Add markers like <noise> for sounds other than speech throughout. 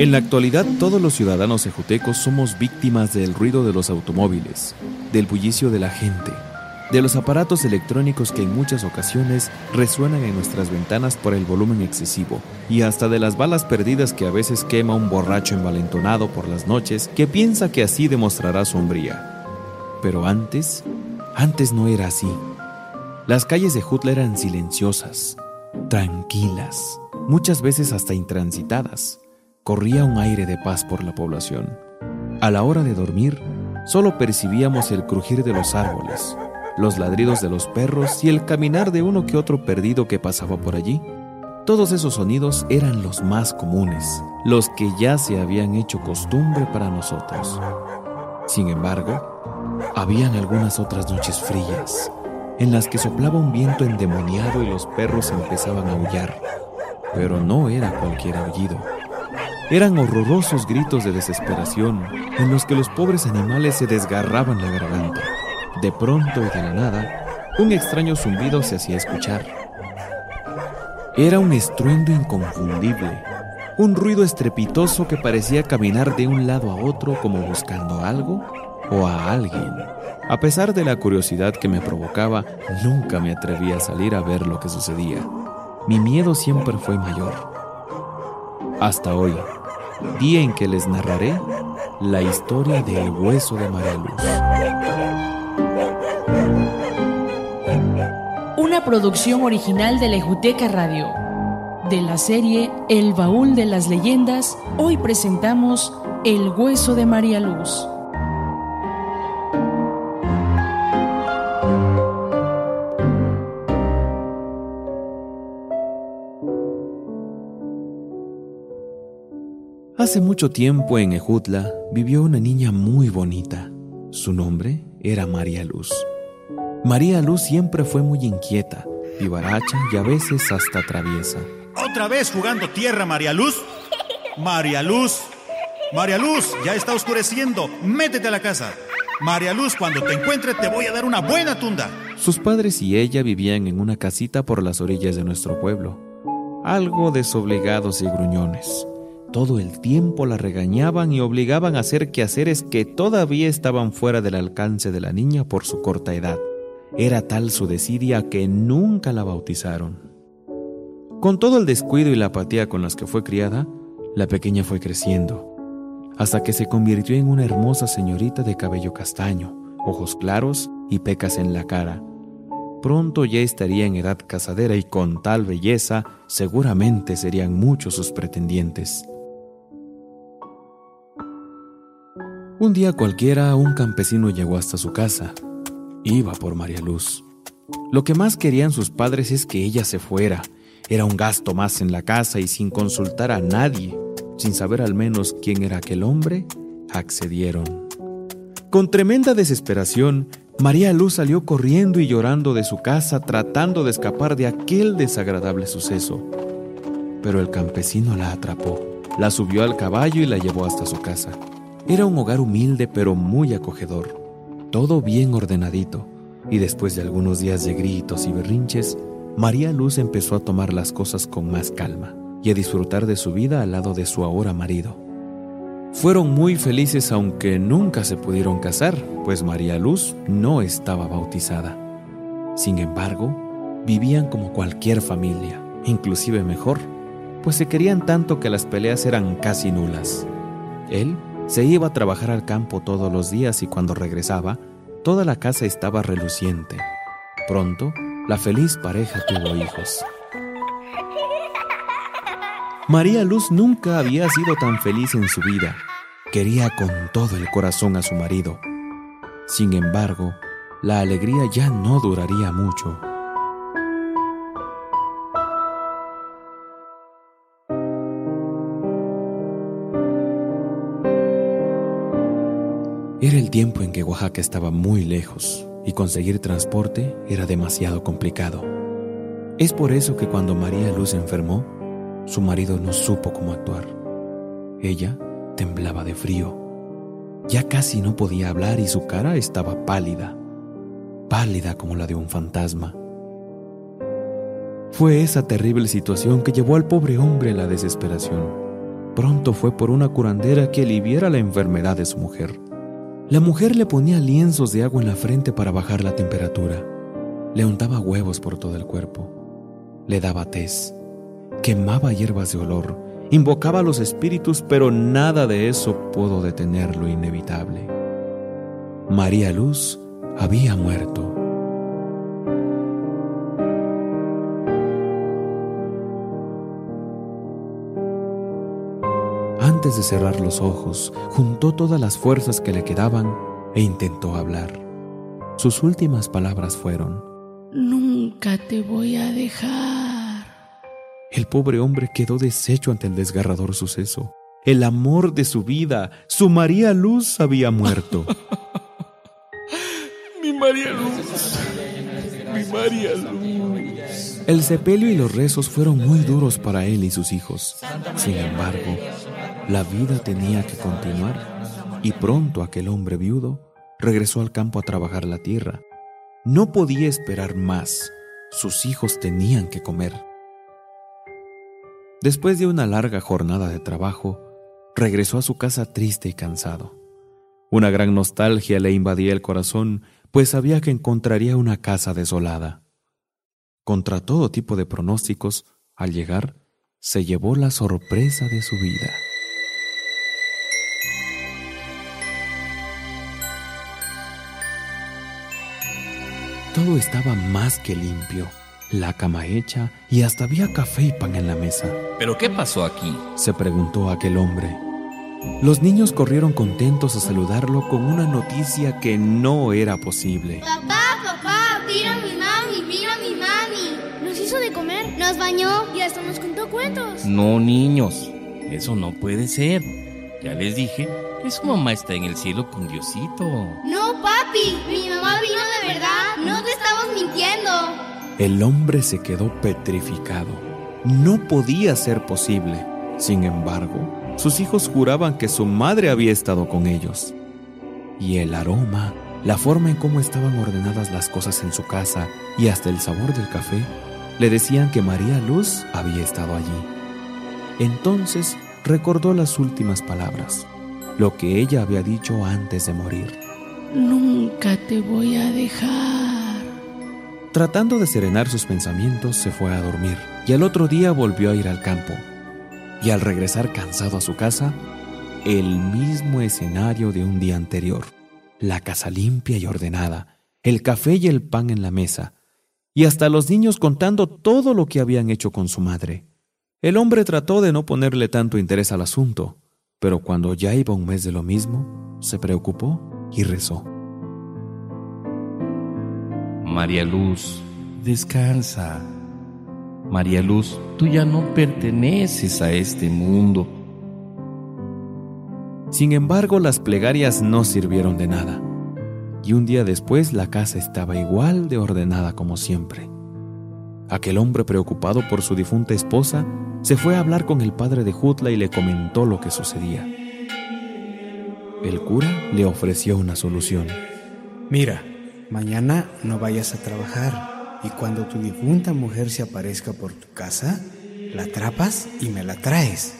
En la actualidad, todos los ciudadanos ejutecos somos víctimas del ruido de los automóviles, del bullicio de la gente, de los aparatos electrónicos que en muchas ocasiones resuenan en nuestras ventanas por el volumen excesivo, y hasta de las balas perdidas que a veces quema un borracho envalentonado por las noches que piensa que así demostrará su hombría. Pero antes, antes no era así. Las calles de Jutla eran silenciosas, tranquilas, muchas veces hasta intransitadas. Corría un aire de paz por la población. A la hora de dormir, solo percibíamos el crujir de los árboles, los ladridos de los perros y el caminar de uno que otro perdido que pasaba por allí. Todos esos sonidos eran los más comunes, los que ya se habían hecho costumbre para nosotros. Sin embargo, habían algunas otras noches frías, en las que soplaba un viento endemoniado y los perros empezaban a aullar. Pero no era cualquier aullido. Eran horrorosos gritos de desesperación en los que los pobres animales se desgarraban la garganta. De pronto y de la nada, un extraño zumbido se hacía escuchar. Era un estruendo inconfundible, un ruido estrepitoso que parecía caminar de un lado a otro como buscando algo o a alguien. A pesar de la curiosidad que me provocaba, nunca me atreví a salir a ver lo que sucedía. Mi miedo siempre fue mayor. Hasta hoy, día en que les narraré la historia del hueso de María Luz. Una producción original de Lejuteca Radio. De la serie El Baúl de las Leyendas, hoy presentamos El Hueso de María Luz. Hace mucho tiempo en Ejutla vivió una niña muy bonita. Su nombre era María Luz. María Luz siempre fue muy inquieta, vivaracha y a veces hasta traviesa. ¿Otra vez jugando tierra, María Luz? María Luz, María Luz, ya está oscureciendo. Métete a la casa. María Luz, cuando te encuentre te voy a dar una buena tunda. Sus padres y ella vivían en una casita por las orillas de nuestro pueblo, algo desobligados y gruñones. Todo el tiempo la regañaban y obligaban a hacer quehaceres que todavía estaban fuera del alcance de la niña por su corta edad. Era tal su desidia que nunca la bautizaron. Con todo el descuido y la apatía con las que fue criada, la pequeña fue creciendo, hasta que se convirtió en una hermosa señorita de cabello castaño, ojos claros y pecas en la cara. Pronto ya estaría en edad casadera y con tal belleza seguramente serían muchos sus pretendientes. Un día cualquiera un campesino llegó hasta su casa. Iba por María Luz. Lo que más querían sus padres es que ella se fuera. Era un gasto más en la casa y sin consultar a nadie, sin saber al menos quién era aquel hombre, accedieron. Con tremenda desesperación, María Luz salió corriendo y llorando de su casa tratando de escapar de aquel desagradable suceso. Pero el campesino la atrapó, la subió al caballo y la llevó hasta su casa. Era un hogar humilde pero muy acogedor, todo bien ordenadito, y después de algunos días de gritos y berrinches, María Luz empezó a tomar las cosas con más calma y a disfrutar de su vida al lado de su ahora marido. Fueron muy felices aunque nunca se pudieron casar, pues María Luz no estaba bautizada. Sin embargo, vivían como cualquier familia, inclusive mejor, pues se querían tanto que las peleas eran casi nulas. Él se iba a trabajar al campo todos los días y cuando regresaba, toda la casa estaba reluciente. Pronto, la feliz pareja tuvo hijos. María Luz nunca había sido tan feliz en su vida. Quería con todo el corazón a su marido. Sin embargo, la alegría ya no duraría mucho. Era el tiempo en que Oaxaca estaba muy lejos y conseguir transporte era demasiado complicado. Es por eso que cuando María Luz enfermó, su marido no supo cómo actuar. Ella temblaba de frío. Ya casi no podía hablar y su cara estaba pálida, pálida como la de un fantasma. Fue esa terrible situación que llevó al pobre hombre a la desesperación pronto fue por una curandera que aliviara la enfermedad de su mujer. La mujer le ponía lienzos de agua en la frente para bajar la temperatura. Le untaba huevos por todo el cuerpo. Le daba tés. Quemaba hierbas de olor. Invocaba a los espíritus, pero nada de eso pudo detener lo inevitable. María Luz había muerto. Antes de cerrar los ojos, juntó todas las fuerzas que le quedaban e intentó hablar. Sus últimas palabras fueron, Nunca te voy a dejar. El pobre hombre quedó deshecho ante el desgarrador suceso. El amor de su vida, su María Luz, había muerto. <laughs> Mi María Luz. Mi María Luz. El sepelio y los rezos fueron muy duros para él y sus hijos. Sin embargo, la vida tenía que continuar y pronto aquel hombre viudo regresó al campo a trabajar la tierra. No podía esperar más. Sus hijos tenían que comer. Después de una larga jornada de trabajo, regresó a su casa triste y cansado. Una gran nostalgia le invadía el corazón, pues sabía que encontraría una casa desolada. Contra todo tipo de pronósticos, al llegar, se llevó la sorpresa de su vida. Todo estaba más que limpio, la cama hecha y hasta había café y pan en la mesa. ¿Pero qué pasó aquí? se preguntó aquel hombre. Los niños corrieron contentos a saludarlo con una noticia que no era posible. Papá, nos bañó y hasta nos contó cuentos. No, niños, eso no puede ser. Ya les dije que su mamá está en el cielo con Diosito. No, papi, mi mamá vino de verdad. No te estamos mintiendo. El hombre se quedó petrificado. No podía ser posible. Sin embargo, sus hijos juraban que su madre había estado con ellos. Y el aroma, la forma en cómo estaban ordenadas las cosas en su casa y hasta el sabor del café, le decían que María Luz había estado allí. Entonces recordó las últimas palabras, lo que ella había dicho antes de morir. Nunca te voy a dejar. Tratando de serenar sus pensamientos, se fue a dormir y al otro día volvió a ir al campo. Y al regresar cansado a su casa, el mismo escenario de un día anterior. La casa limpia y ordenada, el café y el pan en la mesa, y hasta los niños contando todo lo que habían hecho con su madre. El hombre trató de no ponerle tanto interés al asunto, pero cuando ya iba un mes de lo mismo, se preocupó y rezó. María Luz, descansa. María Luz, tú ya no perteneces a este mundo. Sin embargo, las plegarias no sirvieron de nada, y un día después la casa estaba igual de ordenada como siempre. Aquel hombre preocupado por su difunta esposa se fue a hablar con el padre de Jutla y le comentó lo que sucedía. El cura le ofreció una solución. Mira, mañana no vayas a trabajar y cuando tu difunta mujer se aparezca por tu casa, la atrapas y me la traes.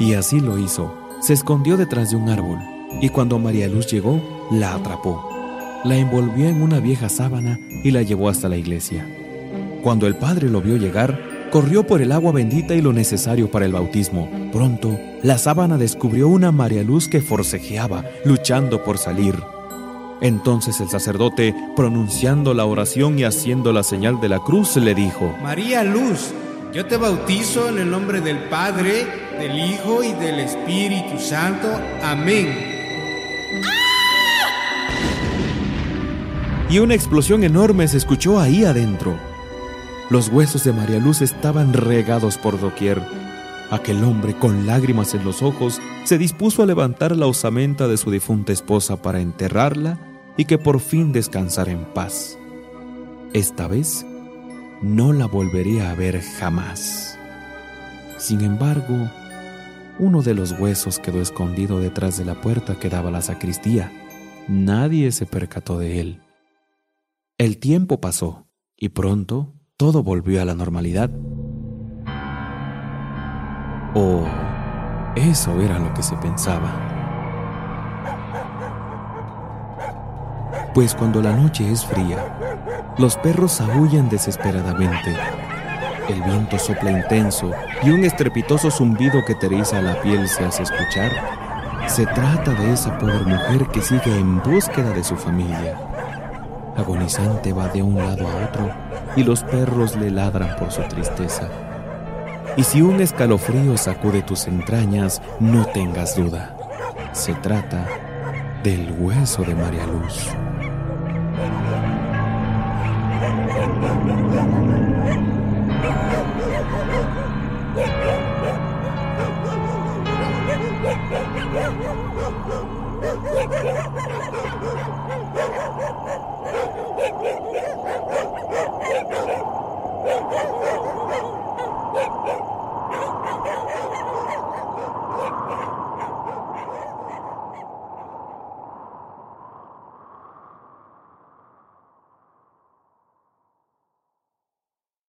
Y así lo hizo. Se escondió detrás de un árbol y cuando María Luz llegó, la atrapó. La envolvió en una vieja sábana y la llevó hasta la iglesia. Cuando el padre lo vio llegar, corrió por el agua bendita y lo necesario para el bautismo. Pronto, la sábana descubrió una María Luz que forcejeaba, luchando por salir. Entonces el sacerdote, pronunciando la oración y haciendo la señal de la cruz, le dijo, María Luz, yo te bautizo en el nombre del Padre, del Hijo y del Espíritu Santo. Amén. y una explosión enorme se escuchó ahí adentro. Los huesos de María Luz estaban regados por doquier. Aquel hombre, con lágrimas en los ojos, se dispuso a levantar la osamenta de su difunta esposa para enterrarla y que por fin descansara en paz. Esta vez no la volvería a ver jamás. Sin embargo, uno de los huesos quedó escondido detrás de la puerta que daba a la sacristía. Nadie se percató de él. El tiempo pasó y pronto todo volvió a la normalidad. O eso era lo que se pensaba. Pues cuando la noche es fría, los perros aullan desesperadamente. El viento sopla intenso y un estrepitoso zumbido que te eriza la piel se hace escuchar. Se trata de esa pobre mujer que sigue en búsqueda de su familia. Agonizante va de un lado a otro y los perros le ladran por su tristeza. Y si un escalofrío sacude tus entrañas, no tengas duda. Se trata del hueso de María Luz.